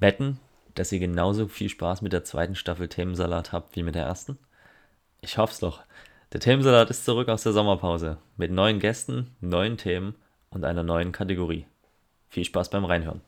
Wetten, dass ihr genauso viel Spaß mit der zweiten Staffel Themensalat habt wie mit der ersten? Ich hoff's doch. Der Themensalat ist zurück aus der Sommerpause mit neuen Gästen, neuen Themen und einer neuen Kategorie. Viel Spaß beim Reinhören.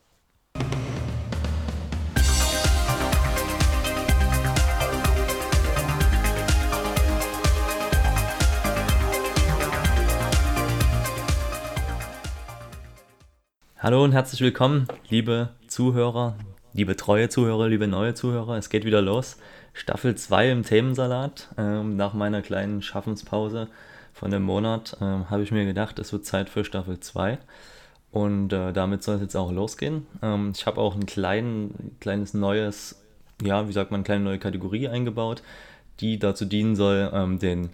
Hallo und herzlich willkommen, liebe Zuhörer, liebe treue Zuhörer, liebe neue Zuhörer. Es geht wieder los. Staffel 2 im Themensalat. Ähm, nach meiner kleinen Schaffenspause von einem Monat ähm, habe ich mir gedacht, es wird Zeit für Staffel 2. Und äh, damit soll es jetzt auch losgehen. Ähm, ich habe auch ein klein, kleines neues, ja, wie sagt man, eine kleine neue Kategorie eingebaut, die dazu dienen soll, ähm, den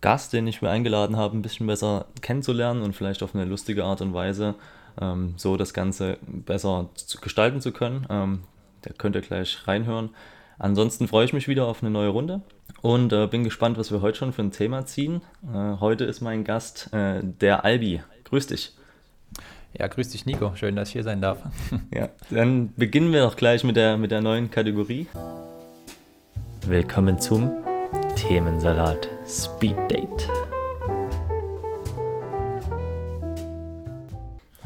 Gast, den ich mir eingeladen habe, ein bisschen besser kennenzulernen und vielleicht auf eine lustige Art und Weise ähm, so das Ganze besser zu gestalten zu können. Ähm, da könnt ihr gleich reinhören. Ansonsten freue ich mich wieder auf eine neue Runde und äh, bin gespannt, was wir heute schon für ein Thema ziehen. Äh, heute ist mein Gast äh, der Albi. Grüß dich. Ja, grüß dich, Nico. Schön, dass ich hier sein darf. ja, dann beginnen wir doch gleich mit der, mit der neuen Kategorie. Willkommen zum Themensalat Speed Date.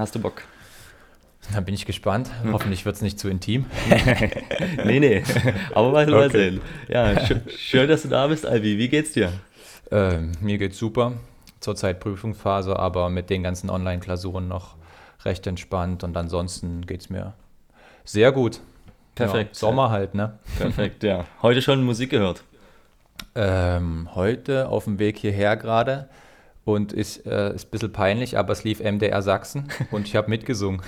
Hast du Bock? Da bin ich gespannt. Hm. Hoffentlich wird es nicht zu intim. nee, nee. Aber mal, okay. sehen. Ja, sch schön, dass du da bist, Albi. Wie geht's dir? Ähm, mir geht's super. Zurzeit Prüfungsphase, aber mit den ganzen Online-Klausuren noch recht entspannt. Und ansonsten geht's mir sehr gut. Perfekt. Ja, Sommer halt, ne? Perfekt, ja. Heute schon Musik gehört? Ähm, heute auf dem Weg hierher gerade und ist, äh, ist ein bisschen peinlich, aber es lief MDR Sachsen und ich habe mitgesungen.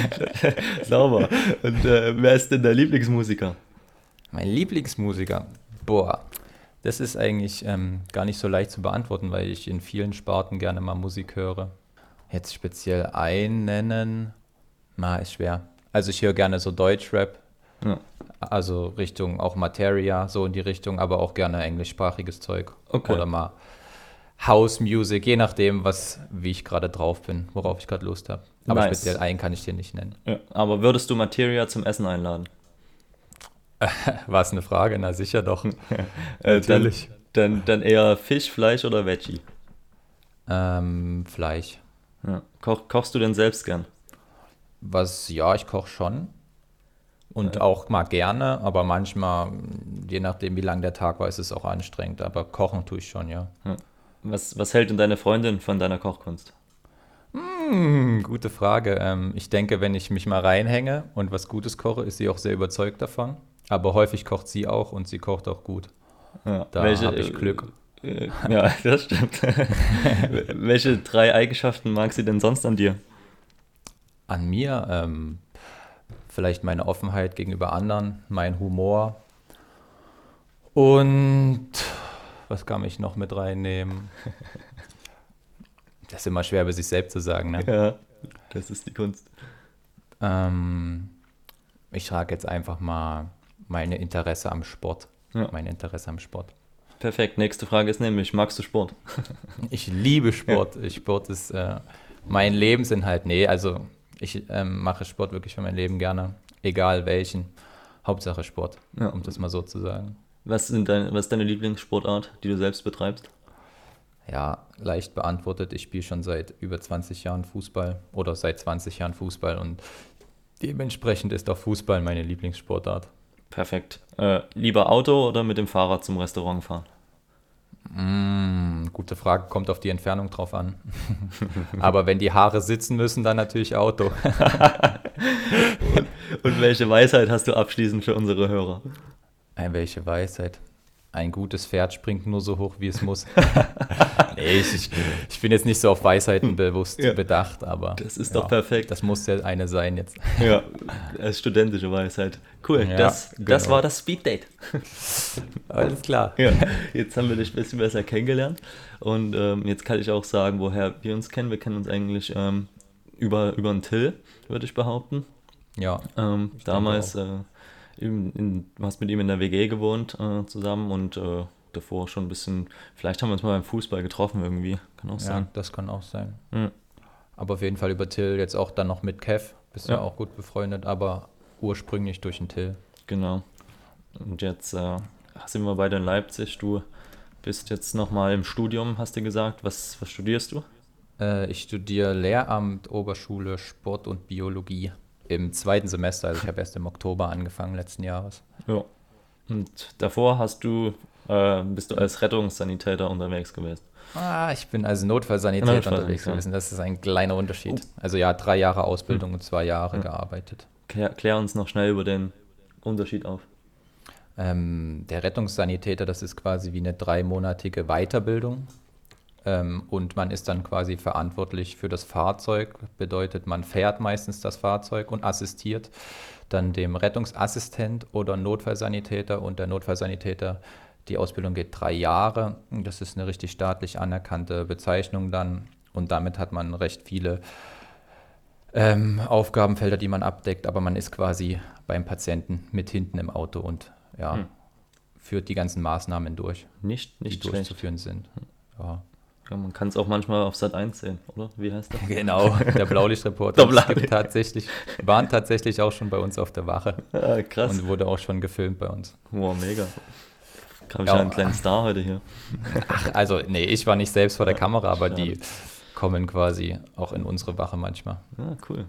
Sauber. Und äh, wer ist denn der Lieblingsmusiker? Mein Lieblingsmusiker? Boah, das ist eigentlich ähm, gar nicht so leicht zu beantworten, weil ich in vielen Sparten gerne mal Musik höre. Jetzt speziell einen nennen, na, ist schwer. Also ich höre gerne so Deutschrap, ja. also Richtung auch Materia, so in die Richtung, aber auch gerne englischsprachiges Zeug. Okay. Oder mal House Music, je nachdem, was, wie ich gerade drauf bin, worauf ich gerade Lust habe. Aber nice. speziell einen kann ich dir nicht nennen. Ja, aber würdest du Materia zum Essen einladen? War es eine Frage? Na sicher doch. Äh, Natürlich. Dann, dann, dann, eher Fisch, Fleisch oder Veggie? Ähm, Fleisch. Ja. Koch, kochst du denn selbst gern? Was, ja, ich koche schon. Und ja. auch mal gerne, aber manchmal, je nachdem, wie lang der Tag war, ist es auch anstrengend. Aber kochen tue ich schon, ja. Was, was hält denn deine Freundin von deiner Kochkunst? Hm, gute Frage. Ähm, ich denke, wenn ich mich mal reinhänge und was Gutes koche, ist sie auch sehr überzeugt davon. Aber häufig kocht sie auch und sie kocht auch gut. Ja, da habe ich Glück. Äh, ja, das stimmt. welche drei Eigenschaften mag sie denn sonst an dir? An mir? Ähm, vielleicht meine Offenheit gegenüber anderen, mein Humor und was kann ich noch mit reinnehmen? Das ist immer schwer, bei sich selbst zu sagen. Ne? Ja, das ist die Kunst. Ähm, ich frage jetzt einfach mal meine Interesse am Sport. Ja. Mein Interesse am Sport. Perfekt. Nächste Frage ist nämlich, magst du Sport? ich liebe Sport. Ja. Sport ist äh, mein Lebensinhalt. Nee, also ich ähm, mache Sport wirklich für mein Leben gerne. Egal welchen. Hauptsache Sport, ja. um das mal so zu sagen. Was, sind dein, was ist deine Lieblingssportart, die du selbst betreibst? Ja, leicht beantwortet. Ich spiele schon seit über 20 Jahren Fußball oder seit 20 Jahren Fußball und dementsprechend ist auch Fußball meine Lieblingssportart. Perfekt. Äh, lieber Auto oder mit dem Fahrrad zum Restaurant fahren? Mm, gute Frage, kommt auf die Entfernung drauf an. Aber wenn die Haare sitzen müssen, dann natürlich Auto. und, und welche Weisheit hast du abschließend für unsere Hörer? Ein welche Weisheit. Ein gutes Pferd springt nur so hoch, wie es muss. nee, ich, ich, ich, bin jetzt nicht so auf Weisheiten bewusst ja. bedacht, aber. Das ist ja, doch perfekt. Das muss ja eine sein jetzt. Ja, als studentische Weisheit. Cool, ja, das, genau. das war das Speed Date. Alles klar. Ja, jetzt haben wir dich ein bisschen besser kennengelernt. Und ähm, jetzt kann ich auch sagen, woher wir uns kennen. Wir kennen uns eigentlich ähm, über, über einen Till, würde ich behaupten. Ja. Ähm, damals in, hast mit ihm in der WG gewohnt äh, zusammen und äh, davor schon ein bisschen, vielleicht haben wir uns mal beim Fußball getroffen irgendwie, kann auch ja, sein. das kann auch sein. Mhm. Aber auf jeden Fall über Till, jetzt auch dann noch mit Kev, bist ja, ja auch gut befreundet, aber ursprünglich durch den Till. Genau. Und jetzt äh, sind wir beide in Leipzig. Du bist jetzt nochmal im Studium, hast du gesagt. Was, was studierst du? Äh, ich studiere Lehramt, Oberschule, Sport und Biologie im zweiten Semester. Also ich habe erst im Oktober angefangen letzten Jahres. Ja. Und davor hast du, äh, bist du als Rettungssanitäter unterwegs gewesen. Ah, ich bin als Notfallsanitäter Notfall, unterwegs ja. gewesen. Das ist ein kleiner Unterschied. Also ja, drei Jahre Ausbildung und zwei Jahre Ja. gearbeitet. Klär, klär uns noch schnell über den Unterschied auf. Ähm, der Rettungssanitäter, das ist quasi wie eine dreimonatige Weiterbildung. Ähm, und man ist dann quasi verantwortlich für das Fahrzeug. Bedeutet, man fährt meistens das Fahrzeug und assistiert dann dem Rettungsassistent oder Notfallsanitäter. Und der Notfallsanitäter, die Ausbildung geht drei Jahre. Das ist eine richtig staatlich anerkannte Bezeichnung dann. Und damit hat man recht viele ähm, Aufgabenfelder, die man abdeckt. Aber man ist quasi beim Patienten mit hinten im Auto und ja, Hm. führt die ganzen Maßnahmen durch, Nicht, die nicht schlecht. durchzuführen sind. Ja. Ja, man kann es auch manchmal auf Sat 1 sehen, oder? Wie heißt das? Genau, der Blaulichtreporter. Der Blaulicht. tatsächlich, waren tatsächlich auch schon bei uns auf der Wache Ah, krass. und wurde auch schon gefilmt bei uns. Wow, mega. Ich Ja. ja einen kleinen Star heute hier. Ach, also, nee, ich war nicht selbst vor der Ja, Kamera, aber schade. die kommen quasi auch in unsere Wache manchmal. Ah, cool.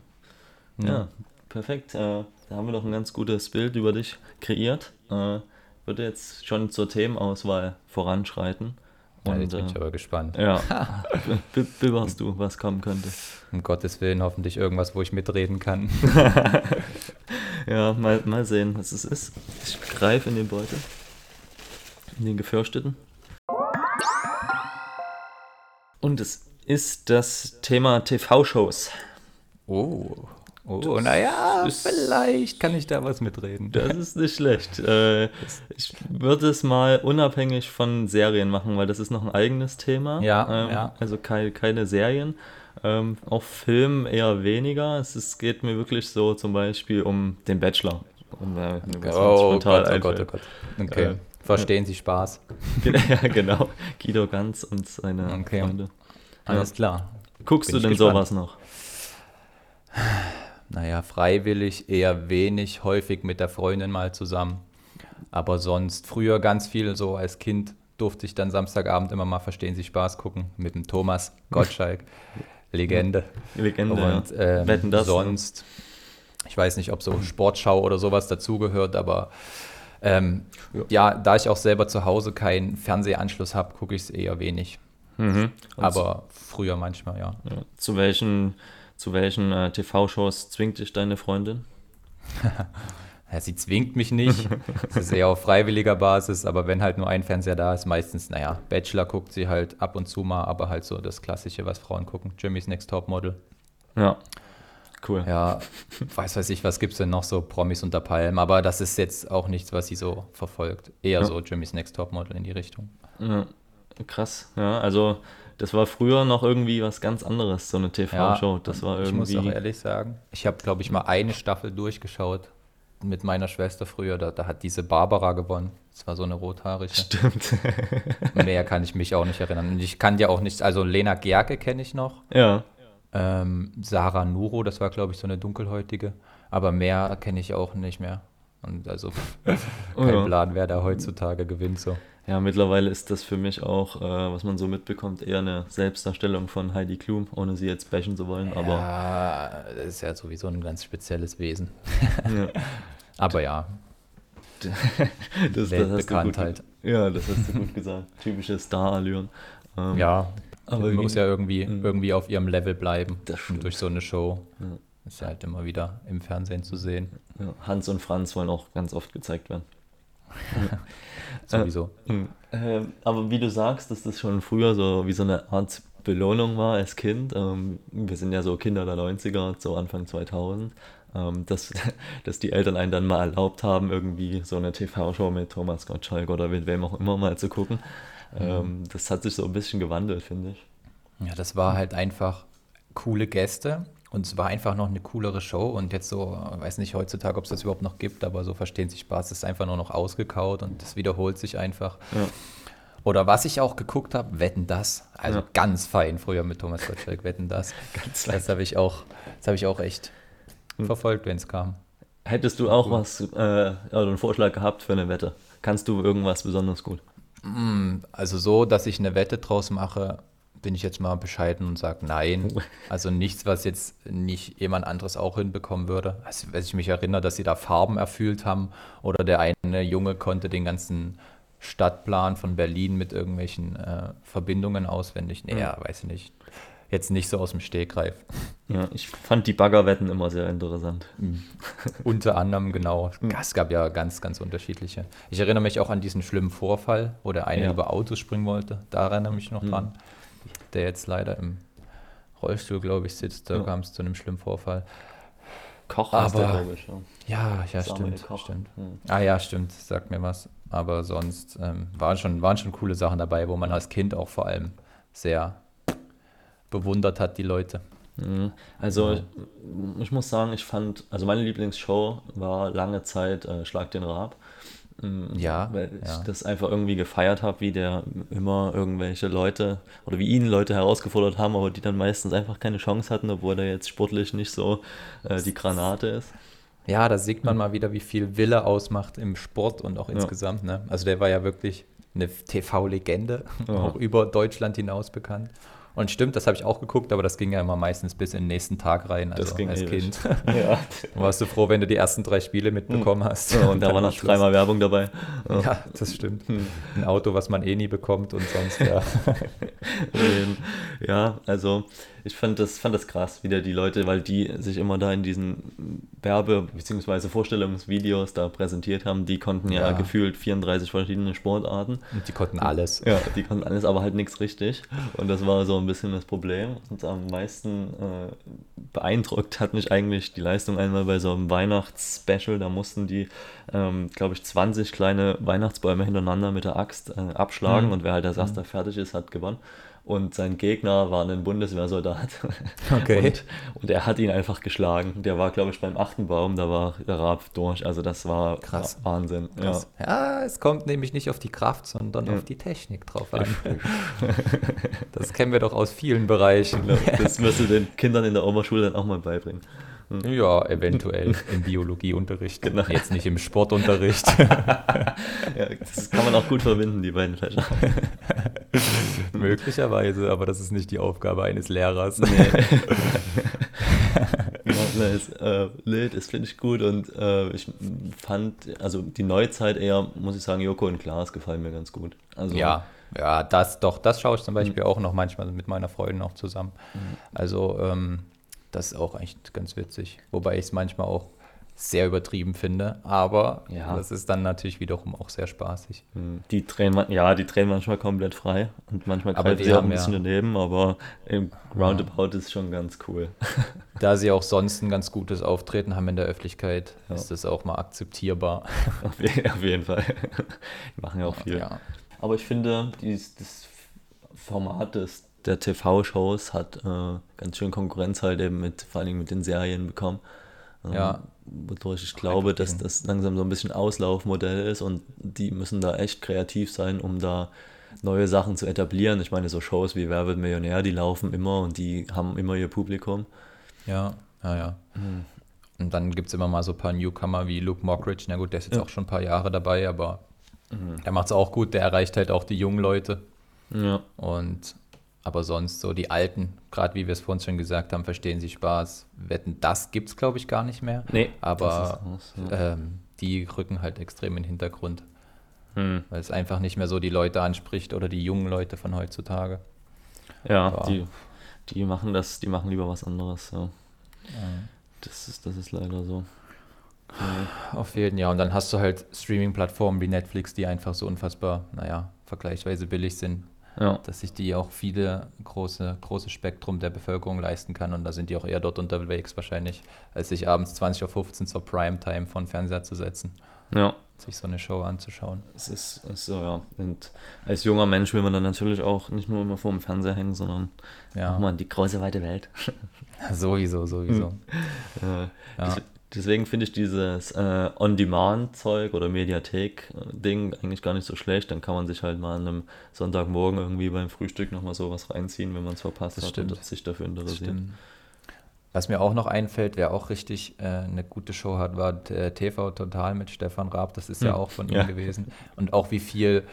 Ja, perfekt. Äh, da haben wir doch ein ganz gutes Bild über dich kreiert. Äh, würde jetzt schon zur Themenauswahl voranschreiten. Ja, Und jetzt bin ich äh, aber gespannt. ja, be- bewahrst du, was kommen könnte. Um Gottes Willen hoffentlich irgendwas, wo ich mitreden kann. Ja, mal, mal sehen, was es ist. Ich greife in den Beutel. In den gefürchteten. Und es ist das Thema TV-Shows. Oh, oh, naja, vielleicht kann ich da was mitreden. Das ist nicht schlecht. Äh, ich würde es mal unabhängig von Serien machen, weil das ist noch ein eigenes Thema. Ja, ähm, ja. Also keine, keine Serien. Ähm, auch Film eher weniger. Es ist, geht mir wirklich so zum Beispiel um den Bachelor. Um, äh, Oh spontan Gott, oh Gott, oh. Gott. Okay, Äh, verstehen Sie Spaß. ja, genau. Guido Ganz und seine Okay. Freunde. Alles klar. Guckst Bin du denn gespannt. sowas noch? Naja, freiwillig eher wenig, häufig mit der Freundin mal zusammen. Aber sonst früher ganz viel, so als Kind durfte ich dann Samstagabend immer mal Verstehen Sie Spaß gucken mit dem Thomas Gottschalk, Legende. Legende. Und ja. ähm, Wetten, das, sonst, ich weiß nicht, ob so Sportschau oder sowas dazugehört, aber ähm, Ja. ja. da ich auch selber zu Hause keinen Fernsehanschluss habe, gucke ich es eher wenig. Mhm. Aber früher manchmal, ja. Ja. Zu welchen, zu welchen äh, TV-Shows zwingt dich deine Freundin? Ja, sie zwingt mich nicht. Es ist eher auf freiwilliger Basis, aber wenn halt nur ein Fernseher da ist, meistens, naja, Bachelor guckt sie halt ab und zu mal, aber halt so das Klassische, was Frauen gucken. Jimmy's Next Top Model. Ja. Cool. Ja, weiß weiß ich, was gibt's denn noch so Promis unter Palmen, aber das ist jetzt auch nichts, was sie so verfolgt. Eher Ja. so Jimmy's Next Top Model in die Richtung. Ja. Krass. Ja, also das war früher noch irgendwie was ganz anderes, so eine TV-Show. das war ich muss auch irgendwie. ehrlich sagen, ich habe, glaube ich, mal eine Staffel durchgeschaut mit meiner Schwester früher. Da, da hat diese Barbara gewonnen. Das war so eine rothaarige. Stimmt. Mehr kann ich mich auch nicht erinnern. Und ich kann ja auch nicht, also Lena Gerke kenne ich noch. ja. Ähm, Sarah Nuro, das war, glaube ich, so eine dunkelhäutige. Aber mehr kenne ich auch nicht mehr. Und also Oh kein ja. Plan, wer da heutzutage gewinnt. So. Ja, mittlerweile ist das für mich auch, äh, was man so mitbekommt, eher eine Selbstdarstellung von Heidi Klum, ohne sie jetzt bashen zu wollen. Aber ja, das ist ja sowieso ein ganz spezielles Wesen. ja, Aber ja, das, Weltbekanntheit. Gut, ja, das hast du gut gesagt. Typische Star-Allüren. Ähm, Ja, aber man muss ja irgendwie, Mhm. irgendwie auf ihrem Level bleiben. Das stimmt. Und durch so eine Show Ja. ist ja halt immer wieder im Fernsehen zu sehen. ja, Hans und Franz wollen auch ganz oft gezeigt werden. Sowieso. Mhm. Ähm, aber wie du sagst, dass das schon früher so wie so eine Art Belohnung war als Kind. Ähm, wir sind ja so Kinder der 90er, so Anfang 2000. Ähm, dass, dass die Eltern einen dann mal erlaubt haben, irgendwie so eine TV-Show mit Thomas Gottschalk oder mit wem auch immer mal zu gucken. Ähm, das hat sich so ein bisschen gewandelt, finde ich. Ja, das war halt einfach coole Gäste und es war einfach noch eine coolere Show und jetzt so, weiß nicht heutzutage, ob es das überhaupt noch gibt, aber so verstehen sich Spaß, ist einfach nur noch ausgekaut und das wiederholt sich einfach. Ja. Oder was ich auch geguckt habe, Wetten das, also Ja. ganz fein früher mit Thomas Gottschalk, Wetten das. Ganz Das habe ich auch, das habe ich auch echt Hm. verfolgt, wenn es kam. Hättest du auch was, äh, also einen Vorschlag gehabt für eine Wette? Kannst du irgendwas besonders gut? Mm, Also so, dass ich eine Wette draus mache, bin ich jetzt mal bescheiden und sage nein. Also nichts, was jetzt nicht jemand anderes auch hinbekommen würde. Also, wenn ich mich erinnere, dass sie da Farben erfüllt haben oder der eine Junge konnte den ganzen Stadtplan von Berlin mit irgendwelchen äh, Verbindungen auswendig. Nee, ja, weiß ich nicht. Jetzt nicht so aus dem Stegreif. Ja, ich fand die Baggerwetten immer sehr interessant. Unter anderem, genau. Es gab ja ganz, ganz unterschiedliche. Ich erinnere mich auch an diesen schlimmen Vorfall, wo der eine Ja. über Autos springen wollte. Da erinnere ich mich noch dran. Der jetzt leider im Rollstuhl, glaube ich, sitzt. Da Ja. kam es zu einem schlimmen Vorfall. Koch heißt der, Aber- glaube ich. Ja. Ja, Samuel stimmt. Stimmt. Hm. Ah ja, stimmt, sagt mir was. Aber sonst ähm, waren, schon, waren schon coole Sachen dabei, wo man als Kind auch vor allem sehr bewundert hat, die Leute. Mhm. Also ich, ich muss sagen, ich fand, also meine Lieblingsshow war lange Zeit äh, Schlag den Raab. Mhm, Ja, Weil ich ja. das einfach irgendwie gefeiert habe, wie der immer irgendwelche Leute oder wie ihn Leute herausgefordert haben, aber die dann meistens einfach keine Chance hatten, obwohl er jetzt sportlich nicht so äh, die Granate ist. Ja, da sieht man mal wieder, wie viel Wille ausmacht im Sport und auch insgesamt. Ne? Also der war ja wirklich eine TV-Legende, Ja. auch über Deutschland hinaus bekannt. Und stimmt, das habe ich auch geguckt, aber das ging ja immer meistens bis in den nächsten Tag rein, also Das ging als ewig. Kind. Ja. Warst du froh, wenn du die ersten drei Spiele mitbekommen hast. Ja, und da war noch dreimal Werbung dabei. Ja, das stimmt. Ein Auto, was man eh nie bekommt und sonst, ja. Ähm, ja, also ich fand das, fand das krass, wieder die Leute, weil die sich immer da in diesen Werbe- bzw. Vorstellungsvideos da präsentiert haben, die konnten ja, Ja. gefühlt 34 verschiedene Sportarten. Und die konnten alles. Ja, die konnten alles, aber halt nichts richtig. Und das war so ein bisschen das Problem. Und am meisten äh, beeindruckt hat mich eigentlich die Leistung einmal bei so einem Weihnachtsspecial. Da mussten die, ähm, glaube ich, 20 kleine Weihnachtsbäume hintereinander mit der Axt äh, abschlagen. Mhm. Und wer halt als erster fertig ist, hat gewonnen. Und sein Gegner war ein Bundeswehrsoldat. Okay. Und, und er hat ihn einfach geschlagen. Der war, glaube ich, beim achten Baum, da war der Raab durch. Also das war Krass. Wahnsinn. Krass. Ja. es kommt nämlich nicht auf die Kraft, sondern Ja. auf die Technik drauf an. Das kennen wir doch aus vielen Bereichen. Ja. Das wirst du den Kindern in der Oberschule dann auch mal beibringen. Ja, eventuell im Biologieunterricht. Genau. Jetzt nicht im Sportunterricht. Ja, das kann man auch gut verbinden, die beiden Fächer. Möglicherweise, aber das ist nicht die Aufgabe eines Lehrers. Nee, ist, äh, nee, das finde ich gut und äh, ich fand, also die Neuzeit eher, muss ich sagen, Joko und Klaas gefallen mir ganz gut. Also, Ja, ja, das doch, das schaue ich zum Beispiel auch noch manchmal mit meiner Freundin auch zusammen. Also, ähm, das ist auch echt ganz witzig. Wobei ich es manchmal auch sehr übertrieben finde, aber Ja. das ist dann natürlich wiederum auch sehr spaßig. hm, Die drehen, ja, die drehen manchmal komplett frei und manchmal greifen sie auch ein bisschen ja- daneben, aber im Roundabout ist schon ganz cool. Da sie auch sonst ein ganz gutes Auftreten haben in der Öffentlichkeit, Ja. ist das auch mal akzeptierbar. auf, auf jeden Fall. Die machen ja auch viel. Ja. Aber ich finde, dies, das Format des, der TV-Shows hat äh, ganz schön Konkurrenz halt eben mit, vor allen Dingen mit den Serien bekommen. Ähm, Ja. Wodurch ich glaube, dass das langsam so ein bisschen Auslaufmodell ist und die müssen da echt kreativ sein, um da neue Sachen zu etablieren. Ich meine, so Shows wie Wer wird Millionär, die laufen immer und die haben immer ihr Publikum. Ja, ja, ja. Und dann gibt es immer mal so ein paar Newcomer wie Luke Mockridge. Na gut, der ist jetzt Ja. auch schon ein paar Jahre dabei, aber der macht es auch gut. Der erreicht halt auch die jungen Leute. Ja. Und aber sonst so die Alten, gerade wie wir es vorhin schon gesagt haben, verstehen sie Spaß. Wetten, das gibt es, glaube ich, gar nicht mehr. Nee, aber das ist raus, ja. ähm, die rücken halt extrem in den Hintergrund, Hm. weil es einfach nicht mehr so die Leute anspricht oder die jungen Leute von heutzutage. Ja, Ja. Die, die machen das, die machen lieber was anderes. Ja. Das, ist, das ist leider so. Auf jeden Fall. Und dann hast du halt Streaming-Plattformen wie Netflix, die einfach so unfassbar, naja, vergleichsweise billig sind, Ja. dass sich die auch viele große, große Spektrum der Bevölkerung leisten kann. Und da sind die auch eher dort unterwegs wahrscheinlich, als sich abends 20.15 Uhr zur Primetime von Fernseher zu setzen, Ja. sich so eine Show anzuschauen. Es ist, ist so, ja. Und als junger Mensch will man dann natürlich auch nicht nur immer vor dem Fernseher hängen, sondern Ja, auch mal in die große weite Welt. sowieso, sowieso. Äh, Ja. ich, deswegen finde ich dieses äh, On-Demand-Zeug oder Mediathek-Ding eigentlich gar nicht so schlecht. Dann kann man sich halt mal an einem Sonntagmorgen irgendwie beim Frühstück nochmal sowas reinziehen, wenn man es verpasst Das hat stimmt. und sich dafür interessiert. Was mir auch noch einfällt, wer auch richtig äh, eine gute Show hat, war äh, TV Total mit Stefan Raab. Das ist ja Hm. auch von ihm Ja. gewesen. Und auch wie viel,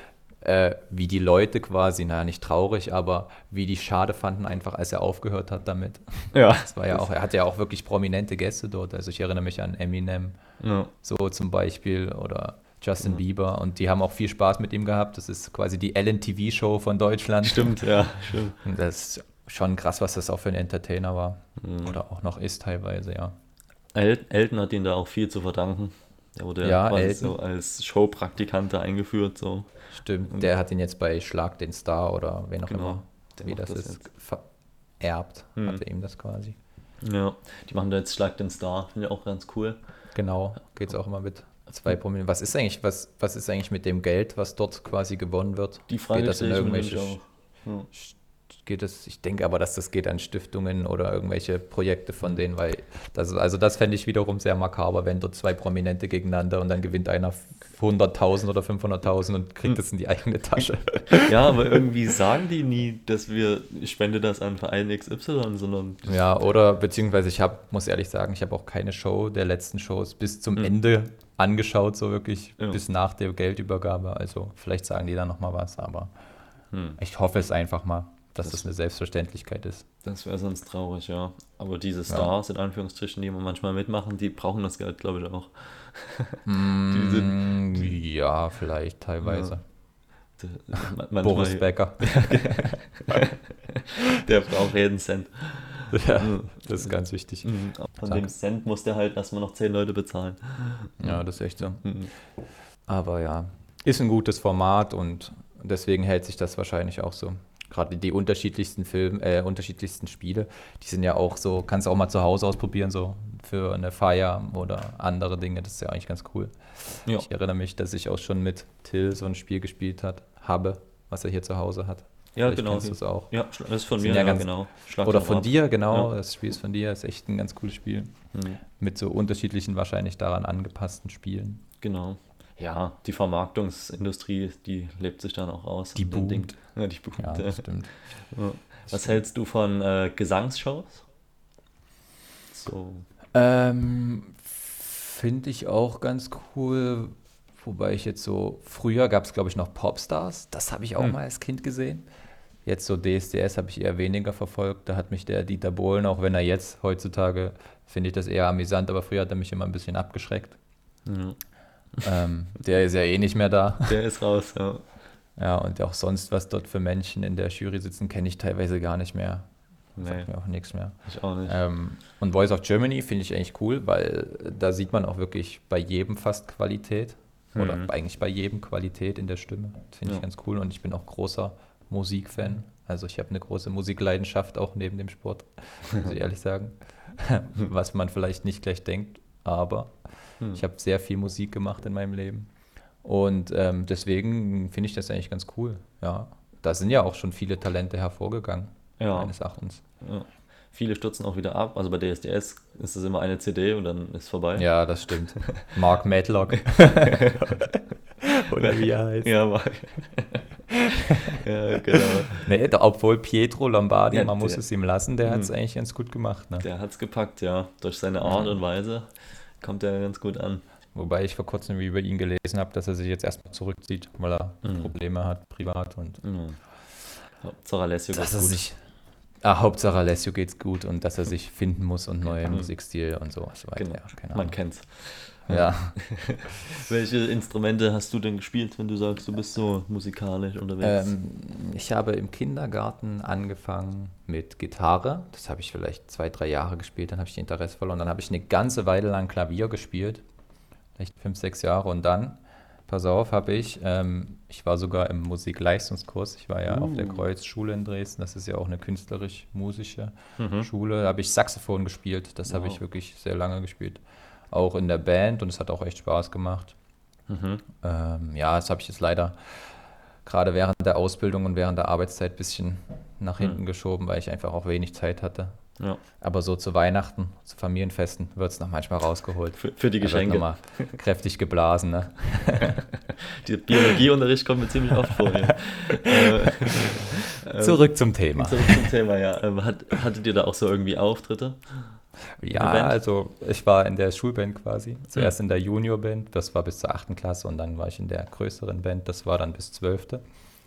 äh, wie die Leute quasi, naja, nicht traurig, aber wie die schade fanden, einfach als er aufgehört hat damit. Ja. Das war ja auch, er hat ja auch wirklich prominente Gäste dort. Also ich erinnere mich an Eminem, ja. so zum Beispiel, oder Justin Bieber. Und die haben auch viel Spaß mit ihm gehabt. Das ist quasi die LNTV-Show von Deutschland. Stimmt, ja, stimmt. Und das ist schon krass, was das auch für ein Entertainer war. Mhm. Oder auch noch ist teilweise, ja. El Elton hat ihn da auch viel zu verdanken. Der wurde Ja, quasi so als Showpraktikant da eingeführt. So. Stimmt, der hat ihn jetzt bei Schlag den Star oder wen auch Genau, immer, der wie das, das ist, vererbt, Hm. hat er ihm das quasi. Ja, die machen da jetzt Schlag den Star. Finde ich auch ganz cool. Genau, geht es auch immer mit zwei Promille. Was ist eigentlich, was, was ist eigentlich mit dem Geld, was dort quasi gewonnen wird? Die Frage geht das in irgendwelche. Ja. Geht es, ich denke aber, dass das geht an Stiftungen oder irgendwelche Projekte von denen, weil das, also das fände ich wiederum sehr makaber, wenn dort zwei Prominente gegeneinander und dann gewinnt einer 100.000 oder 500.000 und kriegt das in die eigene Tasche. Ja, aber irgendwie sagen die nie, dass wir, ich spende das an Verein XY, sondern Ja, oder beziehungsweise ich habe, muss ehrlich sagen, ich habe auch keine Show der letzten Shows bis zum Ende angeschaut, so wirklich Ja. bis nach der Geldübergabe. Also vielleicht sagen die da nochmal was, aber Hm. ich hoffe es einfach mal, dass Das- das, eine Selbstverständlichkeit ist. das wäre sonst traurig, ja. Aber diese Stars, in Anführungsstrichen, die immer manchmal mitmachen, die brauchen das Geld, glaube ich, auch. Mm, ja, vielleicht teilweise. D- ma- manchmal- Boris Becker. Der braucht jeden Cent. ja, das ist ganz wichtig. Mhm. Von Sag. dem Cent muss der halt erstmal noch zehn Leute bezahlen. Ja, das ist echt so. Mhm. Aber ja, ist ein gutes Format und deswegen hält sich das wahrscheinlich auch so. Gerade die unterschiedlichsten Film, äh, unterschiedlichsten Spiele, die sind ja auch so, kannst du auch mal zu Hause ausprobieren, so für eine Feier oder andere Dinge. Das ist ja eigentlich ganz cool. Ja. Ich erinnere mich, dass ich auch schon mit Till so ein Spiel gespielt hat, habe, was er hier zu Hause hat. Ja, Vielleicht genau. kennst auch. Ja, das ist von mir, ja ganz- genau. Schlag Oder von ab. dir, genau. Ja. Das Spiel ist von dir, ist echt ein ganz cooles Spiel. Mhm. Mit so unterschiedlichen, wahrscheinlich daran angepassten Spielen. Genau. Ja, die Vermarktungsindustrie, die lebt sich dann auch aus. Die boomt. Ja, die boomt. Ja, das stimmt. Was hältst du von äh, Gesangsshows? So. Ähm, Finde ich auch ganz cool. Wobei ich jetzt so, früher gab es, glaube ich, noch Popstars. Das habe ich auch Hm. mal als Kind gesehen. Jetzt so DSDS habe ich eher weniger verfolgt. Da hat mich der Dieter Bohlen, auch wenn er jetzt heutzutage, finde ich das eher amüsant, aber früher hat er mich immer ein bisschen abgeschreckt. Ja. Ähm, der ist ja eh nicht mehr da. Der ist raus, ja. Ja, und auch sonst, was dort für Menschen in der Jury sitzen, kenne ich teilweise gar nicht mehr. Nee, Sagt mir auch nichts mehr. ich auch nicht. Ähm, und Voice of Germany finde ich eigentlich cool, weil da sieht man auch wirklich bei jedem fast Qualität. Oder Mhm. eigentlich bei jedem Qualität in der Stimme. Finde Ja. ich ganz cool. Und ich bin auch großer Musikfan. Also ich habe eine große Musikleidenschaft auch neben dem Sport, muss ich ehrlich sagen. Was man vielleicht nicht gleich denkt, aber Hm. ich habe sehr viel Musik gemacht in meinem Leben. Und ähm, deswegen finde ich das eigentlich ganz cool. Ja, da sind ja auch schon viele Talente hervorgegangen, ja, meines Erachtens. ja. Viele stürzen auch wieder ab. Also bei DSDS ist es immer eine CD und dann ist vorbei. Ja, das stimmt. Mark Matlock. Oder wie er heißt. Ja, war. ja, genau. Nee, obwohl Pietro Lombardi, Ja, man muss der- es ihm lassen, der hat es Mhm. eigentlich ganz gut gemacht. Ne? Der hat's gepackt, ja. Durch seine Art und Weise kommt er ganz gut an. Wobei ich vor kurzem wie über ihn gelesen habe, dass er sich jetzt erstmal zurückzieht, weil er Mhm. Probleme hat, privat. Und Ja. Hauptsache Alessio geht's gut. sich. Ah, Hauptsache Alessio geht's gut und dass er sich finden muss und neue Mhm. Musikstil und so. so weiter. Genau. Ja, Man Ahnung. kennt's. Ja. Welche Instrumente hast du denn gespielt, wenn du sagst, du bist so musikalisch unterwegs? Ähm, ich habe im Kindergarten angefangen mit Gitarre. Das habe ich vielleicht zwei, drei Jahre gespielt. Dann habe ich Interesse verloren. Dann habe ich eine ganze Weile lang Klavier gespielt. Vielleicht fünf, sechs Jahre. Und dann, pass auf, habe ich, ähm, ich war sogar im Musikleistungskurs. Ich war ja auf der Uh. Kreuzschule in Dresden. Das ist ja auch eine künstlerisch-musische Mhm. Schule. Da habe ich Saxophon gespielt. Das habe Wow. ich wirklich sehr lange gespielt. Auch in der Band und es hat auch echt Spaß gemacht. Mhm. Ähm, ja, das habe ich jetzt leider gerade während der Ausbildung und während der Arbeitszeit ein bisschen nach Hm. hinten geschoben, weil ich einfach auch wenig Zeit hatte. Ja. Aber so zu Weihnachten, zu Familienfesten wird es noch manchmal rausgeholt. Für, für die Da wird Geschenke. nochmal kräftig geblasen. Ne? Der Biologieunterricht kommt mir ziemlich oft vor. Äh, Zurück zum Thema. Zurück zum Thema, ja. Ähm, hat, hattet ihr da auch so irgendwie Auftritte? Ja, also ich war in der Schulband quasi. Zuerst in der Juniorband, das war bis zur 8. Klasse und dann war ich in der größeren Band, das war dann bis 12.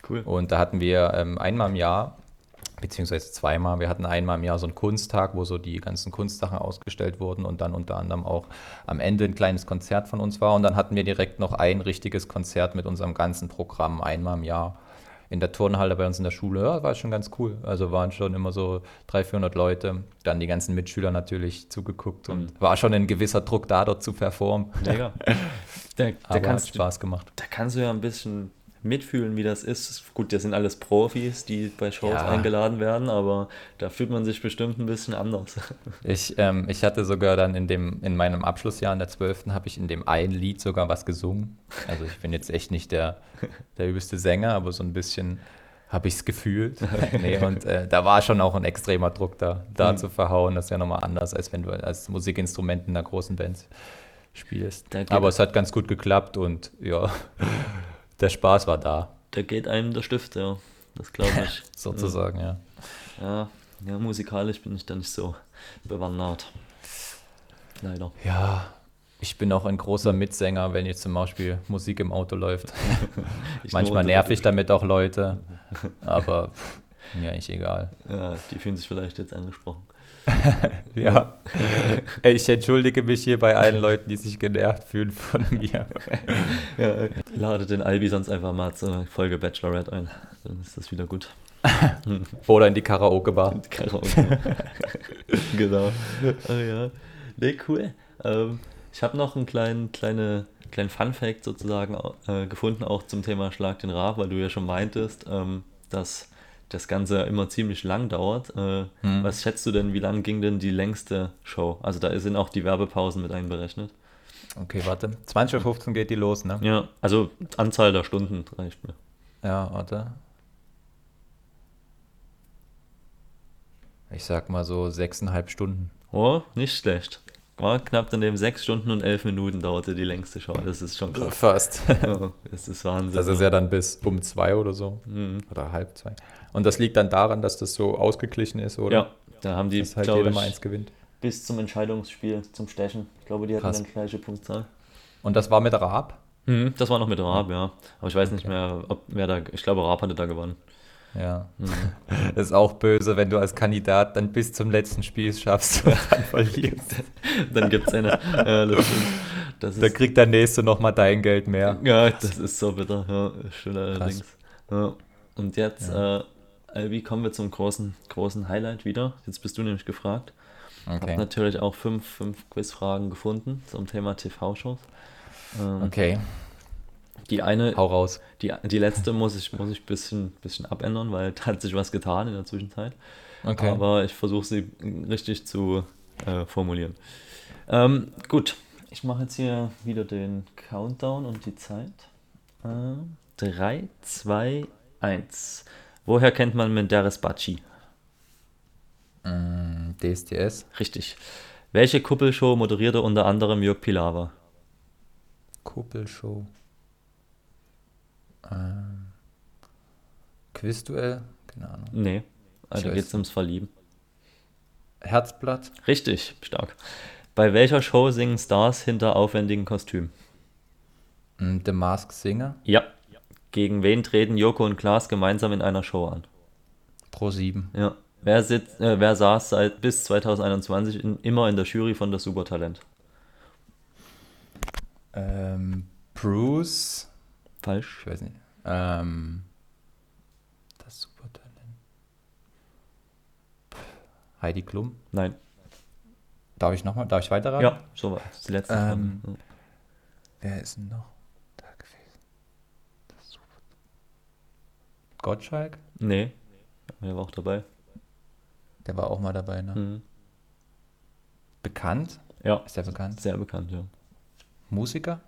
Cool. Und da hatten wir ähm, einmal im Jahr, beziehungsweise zweimal, wir hatten einmal im Jahr so einen Kunsttag, wo so die ganzen Kunstsachen ausgestellt wurden und dann unter anderem auch am Ende ein kleines Konzert von uns war. Und dann hatten wir direkt noch ein richtiges Konzert mit unserem ganzen Programm einmal im Jahr in der Turnhalle bei uns in der Schule. Ja, war schon ganz cool. Also waren schon immer so 300, 400 Leute. Dann die ganzen Mitschüler natürlich zugeguckt und war schon ein gewisser Druck da, dort zu performen. Mega. Da, da, Aber hat kannst, Spaß gemacht. da kannst du ja ein bisschen mitfühlen, wie das ist. Gut, das sind alles Profis, die bei Shows Ja. eingeladen werden, aber da fühlt man sich bestimmt ein bisschen anders. Ich, ähm, ich hatte sogar dann in, dem, in meinem Abschlussjahr in der 12. habe ich in dem einen Lied sogar was gesungen. Also ich bin jetzt echt nicht der, der übelste Sänger, aber so ein bisschen habe ich es gefühlt. nee, und äh, da war schon auch ein extremer Druck da, da Mhm. zu verhauen. Das ist ja nochmal anders, als wenn du als Musikinstrument in einer großen Band spielst. Aber es hat ganz gut geklappt und ja, der Spaß war da, Da geht einem der Stift, ja. Das glaube ich. sozusagen, ja. Ja, ja, musikalisch bin ich da nicht so bewandert. Leider. Ja, ich bin auch ein großer Mitsänger, wenn jetzt zum Beispiel Musik im Auto läuft. Manchmal nerv ich damit auch Leute, aber pff, mir eigentlich egal. Ja, die fühlen sich vielleicht jetzt angesprochen. Ja, ich entschuldige mich hier bei allen Leuten, die sich genervt fühlen von mir. Ja, lade den Albi sonst einfach mal zur Folge Bachelorette ein. Dann ist das wieder gut. Oder in die Karaoke-Bar. Karaoke. genau. Oh ja. Nee, cool. Ähm, ich habe noch einen kleinen, kleine, kleinen Fun-Fact sozusagen äh, gefunden, auch zum Thema Schlag den Rab, weil du ja schon meintest, ähm, dass das Ganze immer ziemlich lang dauert. Äh, Hm. Was schätzt du denn, wie lang ging denn die längste Show? Also da sind auch die Werbepausen mit einberechnet. Okay, warte. 20.15 Uhr geht die los, ne? Ja, also Anzahl der Stunden reicht mir. Ja, warte. Ich sag mal so sechseinhalb Stunden. Oh, nicht schlecht. War knapp daneben sechs Stunden und elf Minuten dauerte die längste Show. Das ist schon krass. Fast. Ja, das ist Wahnsinn. Das ist ja dann bis um zwei oder so. Mhm. Oder halb zwei. Und das liegt dann daran, dass das so ausgeglichen ist, oder? Ja, da haben die, Dass halt jeder ich, mal eins gewinnt. bis zum Entscheidungsspiel, zum Stechen. Ich glaube, die hatten Krass. dann gleiche Punktzahl. Und das war mit Raab? Mhm, das war noch mit Raab, ja. Aber ich weiß nicht mehr, ob wer da. Ich glaube, Raab hatte da gewonnen. Ja. Mhm. Das ist auch böse, wenn du als Kandidat dann bis zum letzten Spiel es schaffst und dann verlierst. Dann gibt es eine. ja, das. Das Da kriegt der Nächste nochmal dein Geld mehr. ja, das ist so bitter. Ja, stimmt allerdings. Ja. Und jetzt, äh, Albi, kommen wir zum großen, großen Highlight wieder. Jetzt bist du nämlich gefragt. Ich habe Okay. natürlich auch fünf, fünf Quizfragen gefunden zum Thema TV-Shows. Ähm, Okay, Die eine, hau raus. die, die letzte muss ich, muss ich ein bisschen, bisschen abändern, weil da hat sich was getan in der Zwischenzeit. Okay. Aber ich versuche sie richtig zu äh, formulieren. Ähm, gut, ich mache jetzt hier wieder den Countdown und die Zeit. Äh, 3, 2, 1. Woher kennt man Menderes Bacci? Mm, DSDS, Richtig. Welche Kuppelshow moderierte unter anderem Jörg Pilawa? Kuppelshow. Ähm, Quizduell? Keine Ahnung. Nee, also geht es ums Verlieben. Herzblatt? Richtig, stark. Bei welcher Show singen Stars hinter aufwendigen Kostümen? Mm, The Masked Singer? Ja. Gegen wen treten Joko und Klaas gemeinsam in einer Show an? Pro 7. Ja. Wer, sitzt, äh, wer saß seit bis 2021 in, immer in der Jury von das Supertalent? Ähm, Bruce? Falsch. Ich weiß nicht. Ähm, das Supertalent. Heidi Klum? Nein. Darf ich nochmal? Darf ich weiterraten? Ja, so war. Die letzte Ähm, Frage. Wer ist denn noch da gewesen? Das Super Gottschalk? Nee, der war auch dabei. Der war auch mal dabei, ne? Mhm. Bekannt? Ja, Ist der bekannt? sehr bekannt, ja. Musiker?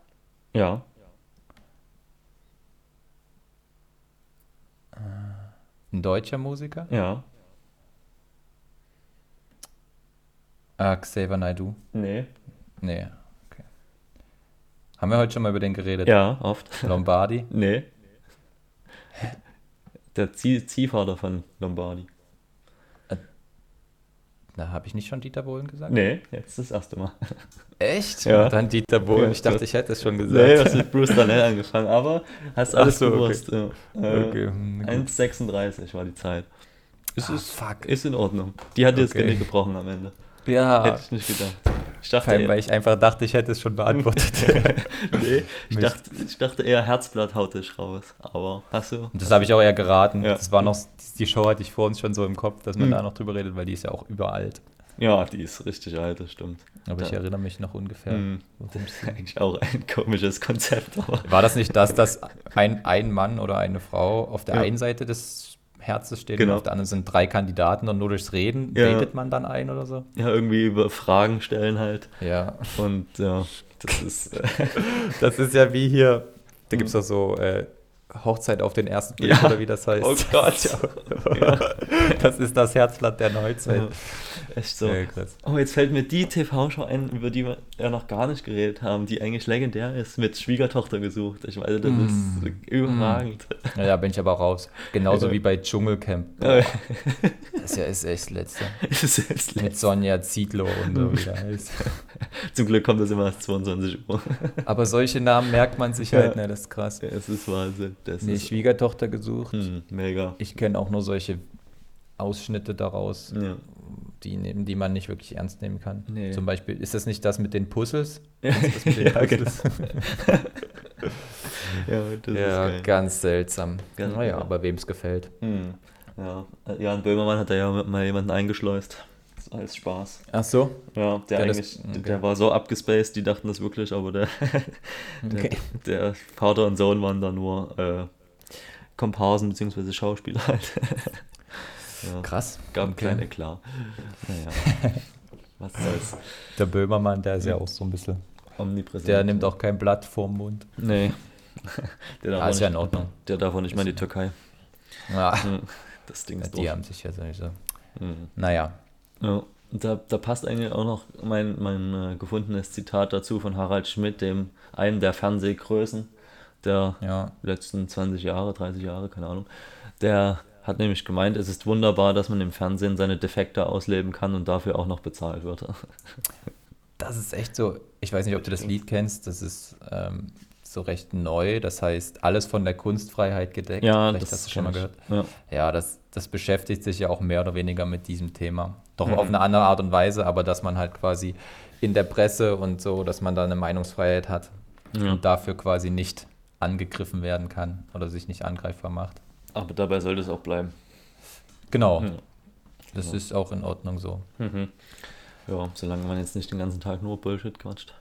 Ja, Ein deutscher Musiker? ja. Ah, Xavier Naidoo? Nee. Nee, okay. Haben wir heute schon mal über den geredet? Ja, oft. Lombardi? Nee. Der Zieh Ziehvater von Lombardi. Na, habe ich nicht schon Dieter Bohlen gesagt? Nee, jetzt das erste Mal. Echt? Ja. Dann Dieter Bohlen. Ja, ich dachte, das- ich hätte es schon Nee, du gesagt. hast mit Bruce Darnell angefangen, aber hast alles so, okay. gewusst. Ja. Äh, Okay, hm, gut. 1,36 war die Zeit. Ist, Ah, ist, fuck. ist in Ordnung. Die hat dir das Okay. Genick gebrochen am Ende. Ja. Hätte ich nicht gedacht. Ich dachte, allem, weil ich einfach dachte, ich hätte es schon beantwortet. nee, ich, dachte, ich dachte eher Herzblatt haut dich raus. Aber hast du? Und das habe ich auch eher geraten. Ja. Das war noch, die Show hatte ich vor uns schon so im Kopf, dass man Mhm. da noch drüber redet, weil die ist ja auch überalt. Ja, die ist richtig alt, das stimmt. Aber ich Ja. erinnere mich noch ungefähr. Hm. ging. Eigentlich auch ein komisches Konzept. War das nicht das, dass ein, ein Mann oder eine Frau auf der Ja. einen Seite des Herzes steht Genau. und auf der anderen sind drei Kandidaten und nur durchs Reden Ja. redet man dann ein oder so? Ja, irgendwie über Fragen stellen halt. Ja. Und ja, das ist. Äh, Das ist ja wie hier, da gibt es doch so äh, Hochzeit auf den ersten Blick Ja. oder wie das heißt. Oh Gott. ja. Das ist das Herzblatt der Neuzeit. ja, echt so. Krass. Oh, jetzt fällt mir die TV-Show ein, über die wir ja noch gar nicht geredet haben, die eigentlich legendär ist, mit Schwiegertochter gesucht. Ich weiß, das Mm. ist überragend. Ja, da bin ich aber raus. Genauso Ja. wie bei Dschungelcamp. Ja. Das ist ja ist echt Letzte. Ist jetzt Mit Sonja Zietlow und so wie der heißt. Zum Glück kommt das immer erst 22 Uhr. Aber solche Namen merkt man sich halt, Ja. ne? Das ist krass. Ja, es ist Wahnsinn. Das Nee, ist Schwiegertochter gesucht. hm, mega. Ich kenne auch nur solche Ausschnitte daraus, Ja. Die, nehmen- die man nicht wirklich ernst nehmen kann. Nee. Zum Beispiel, ist das nicht das mit den Puzzles? Ja, Das mit den ja, genau. Ja, ganz seltsam. Ganz naja, aber wem es gefällt. Hm. Ja. Jan Böhmermann hat da ja mal jemanden eingeschleust. Das ist alles Spaß. Ach so? Ja, der Ja, das- eigentlich, okay. der war so abgespaced, die dachten das wirklich, aber der, der, Okay. der Vater und Sohn waren da nur äh, Komparsen bzw. Schauspieler halt. Ja, Krass. gab Okay. kleinen Eklat. Naja, was soll's. Der Böhmermann, der ist ja auch so ein bisschen. Omnipräsent. Der nimmt auch kein Blatt vorm Mund. Nee. der darf Ah, auch ist ja nicht- in Ordnung. Der darf auch nicht mal in die Türkei. Ja, Hm, Das Ding ist die doof. haben sich ja sowieso. Hm. Naja. Ja, da, da passt eigentlich auch noch mein, mein äh, gefundenes Zitat dazu von Harald Schmidt, dem einen der Fernsehgrößen der Ja. letzten 20 Jahre, 30 Jahre, keine Ahnung. Der hat nämlich gemeint, es ist wunderbar, dass man im Fernsehen seine Defekte ausleben kann und dafür auch noch bezahlt wird. Das ist echt so. Ich weiß nicht, ob du das Lied kennst. Das ist ähm, so recht neu. Das heißt, alles von der Kunstfreiheit gedeckt. Vielleicht hast du schon mal gehört. Ja. Ja, das, das beschäftigt sich ja auch mehr oder weniger mit diesem Thema. Doch Mhm. auf eine andere Art und Weise, aber dass man halt quasi in der Presse und so, dass man da eine Meinungsfreiheit hat Ja. und dafür quasi nicht angegriffen werden kann oder sich nicht angreifbar macht. Aber dabei sollte es auch bleiben. Genau. Ja. Das Genau. ist auch in Ordnung so. Mhm. Ja, solange man jetzt nicht den ganzen Tag nur Bullshit quatscht.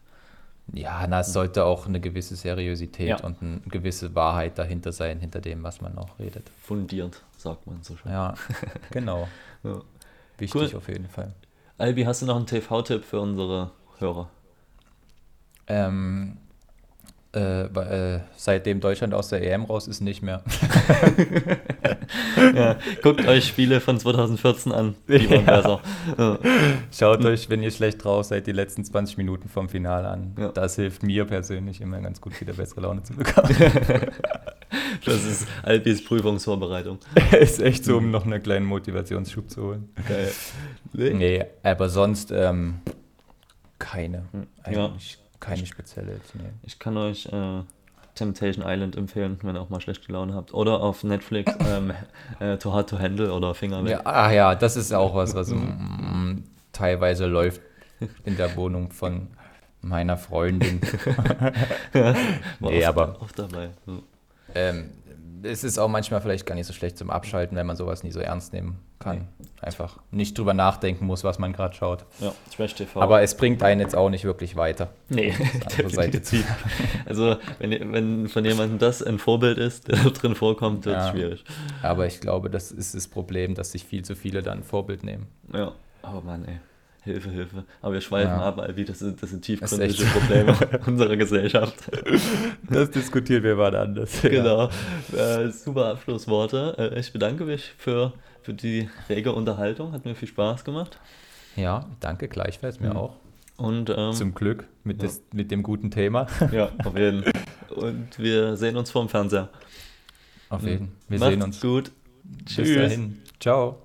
Ja, na, es sollte auch eine gewisse Seriosität Ja. und eine gewisse Wahrheit dahinter sein, hinter dem, was man auch redet. Fundiert, sagt man so schön. Ja, genau. Ja. Wichtig Cool. auf jeden Fall. Albi, hast du noch einen TV-Tipp für unsere Hörer? Ähm, äh, äh, seitdem Deutschland aus der EM raus ist, nicht mehr. ja, guckt euch Spiele von 2014 an, die waren Ja. besser. Ja. Schaut euch, wenn ihr schlecht raus seid, die letzten 20 Minuten vom Finale an. Das hilft mir persönlich immer ganz gut, wieder bessere Laune zu bekommen. Das ist Albis Prüfungsvorbereitung. ist echt so, um noch einen kleinen Motivationsschub zu holen. Geil. Nee, aber sonst ähm, keine. Hm. Eigentlich keine spezielle jetzt, nee. Ich kann euch äh, Temptation Island empfehlen, wenn ihr auch mal schlechte Laune habt. Oder auf Netflix ähm, äh, Too Hard to Handle oder Finger weg. Ja, ah ja, das ist auch was, was teilweise läuft in der Wohnung von meiner Freundin. War nee, aber oft dabei. Ja. ähm, es ist auch manchmal vielleicht gar nicht so schlecht zum Abschalten, wenn man sowas nie so ernst nehmen kann. Einfach nicht drüber nachdenken muss, was man gerade schaut. Ja, Trash TV. Aber es bringt einen jetzt auch nicht wirklich weiter. nee, Seite definitiv. Also, wenn, wenn von jemandem das ein Vorbild ist, der drin vorkommt, wird es Ja. schwierig. Aber ich glaube, das ist das Problem, dass sich viel zu viele dann ein Vorbild nehmen. Ja, aber Mann, ey. Hilfe, Hilfe. Aber wir schweifen Ja. ab, Albi. Das sind, das sind tiefgründige Probleme unserer Gesellschaft. Das diskutieren wir mal anders. Genau. Äh, super Abschlussworte. Äh, ich bedanke mich für, für die rege Unterhaltung. Hat mir viel Spaß gemacht. Ja, danke, gleichfalls mir Mhm. auch. Und ähm, Zum Glück mit, Ja. des, mit dem guten Thema. ja, auf jeden Fall. Und wir sehen uns vorm Fernseher. Auf jeden. Wir Macht's sehen uns. gut. Bis Tschüss. dahin. Ciao.